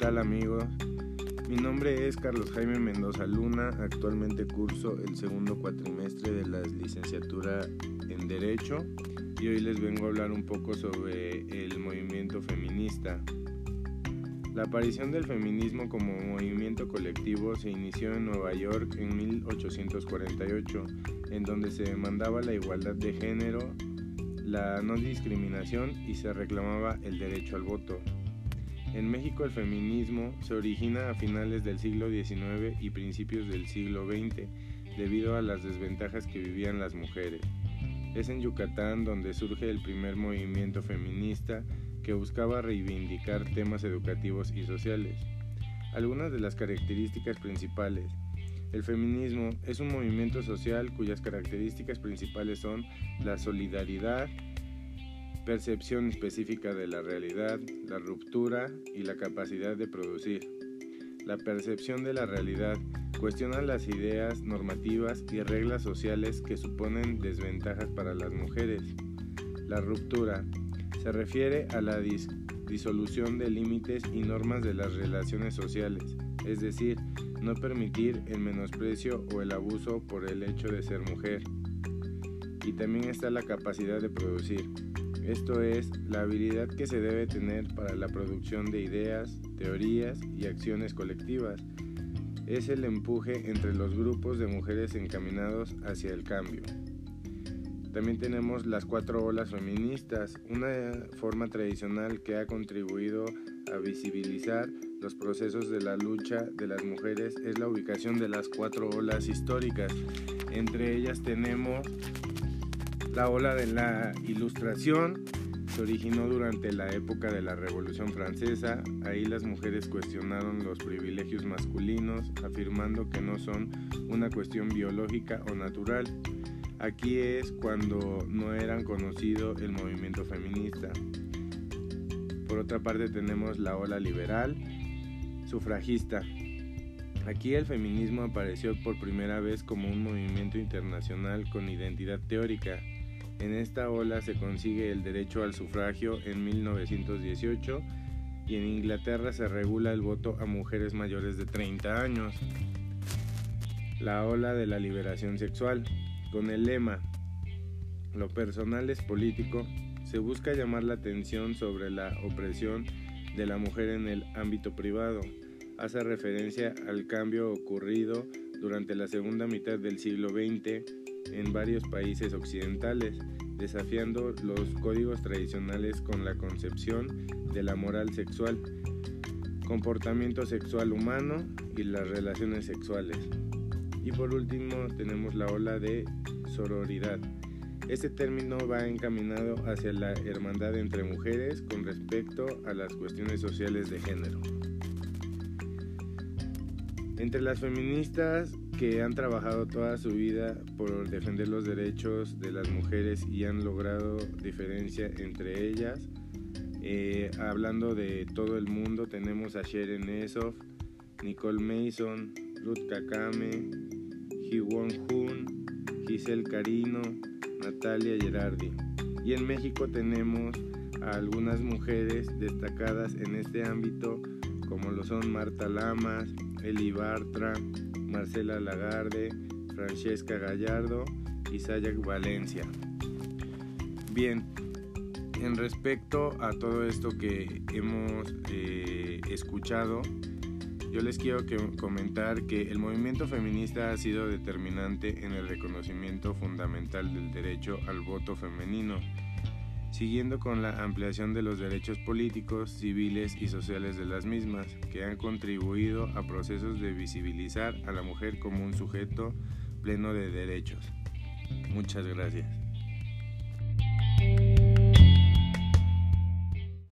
tal amigos? Mi nombre es Carlos Jaime Mendoza Luna, actualmente curso el segundo cuatrimestre de la licenciatura en Derecho y hoy les vengo a hablar un poco sobre el movimiento feminista. La aparición del feminismo como movimiento colectivo se inició en Nueva York en 1848, en donde se demandaba la igualdad de género, la no discriminación y se reclamaba el derecho al voto. En México el feminismo se origina a finales del siglo XIX y principios del siglo XX debido a las desventajas que vivían las mujeres. Es en Yucatán donde surge el primer movimiento feminista que buscaba reivindicar temas educativos y sociales. Algunas de las características principales. El feminismo es un movimiento social cuyas características principales son la solidaridad, percepción específica de la realidad, la ruptura y la capacidad de producir. La percepción de la realidad cuestiona las ideas normativas y reglas sociales que suponen desventajas para las mujeres. La ruptura se refiere a la disolución de límites y normas de las relaciones sociales, es decir, no permitir el menosprecio o el abuso por el hecho de ser mujer. Y también está la capacidad de producir, esto es, la habilidad que se debe tener para la producción de ideas, teorías y acciones colectivas. Es el empuje entre los grupos de mujeres encaminados hacia el cambio. También tenemos las cuatro olas feministas, una forma tradicional que ha contribuido a visibilizar los procesos de la lucha de las mujeres es la ubicación de las cuatro olas históricas. Entre ellas tenemos la ola de la Ilustración se originó durante la época de la Revolución Francesa. Ahí las mujeres cuestionaron los privilegios masculinos, afirmando que no son una cuestión biológica o natural. Aquí es cuando no eran conocido el movimiento feminista. Por otra parte tenemos la ola liberal, sufragista. Aquí el feminismo apareció por primera vez como un movimiento internacional con identidad teórica en esta ola se consigue el derecho al sufragio en 1918 y en Inglaterra se regula el voto a mujeres mayores de 30 años. La ola de la liberación sexual, con el lema Lo personal es político, se busca llamar la atención sobre la opresión de la mujer en el ámbito privado. Hace referencia al cambio ocurrido durante la segunda mitad del siglo XX en varios países occidentales, desafiando los códigos tradicionales con la concepción de la moral sexual, comportamiento sexual humano y las relaciones sexuales. Y por último tenemos la ola de sororidad. Este término va encaminado hacia la hermandad entre mujeres con respecto a las cuestiones sociales de género. Entre las feministas que han trabajado toda su vida por defender los derechos de las mujeres y han logrado diferencia entre ellas. Eh, hablando de todo el mundo, tenemos a Sharon Essoff, Nicole Mason, Ruth Kakame, Won Hun, Giselle Carino, Natalia Gerardi. Y en México tenemos a algunas mujeres destacadas en este ámbito, como lo son Marta Lamas, Eli Bartra, Marcela Lagarde, Francesca Gallardo y Sayak Valencia. Bien, en respecto a todo esto que hemos eh, escuchado, yo les quiero comentar que el movimiento feminista ha sido determinante en el reconocimiento fundamental del derecho al voto femenino siguiendo con la ampliación de los derechos políticos, civiles y sociales de las mismas, que han contribuido a procesos de visibilizar a la mujer como un sujeto pleno de derechos. Muchas gracias.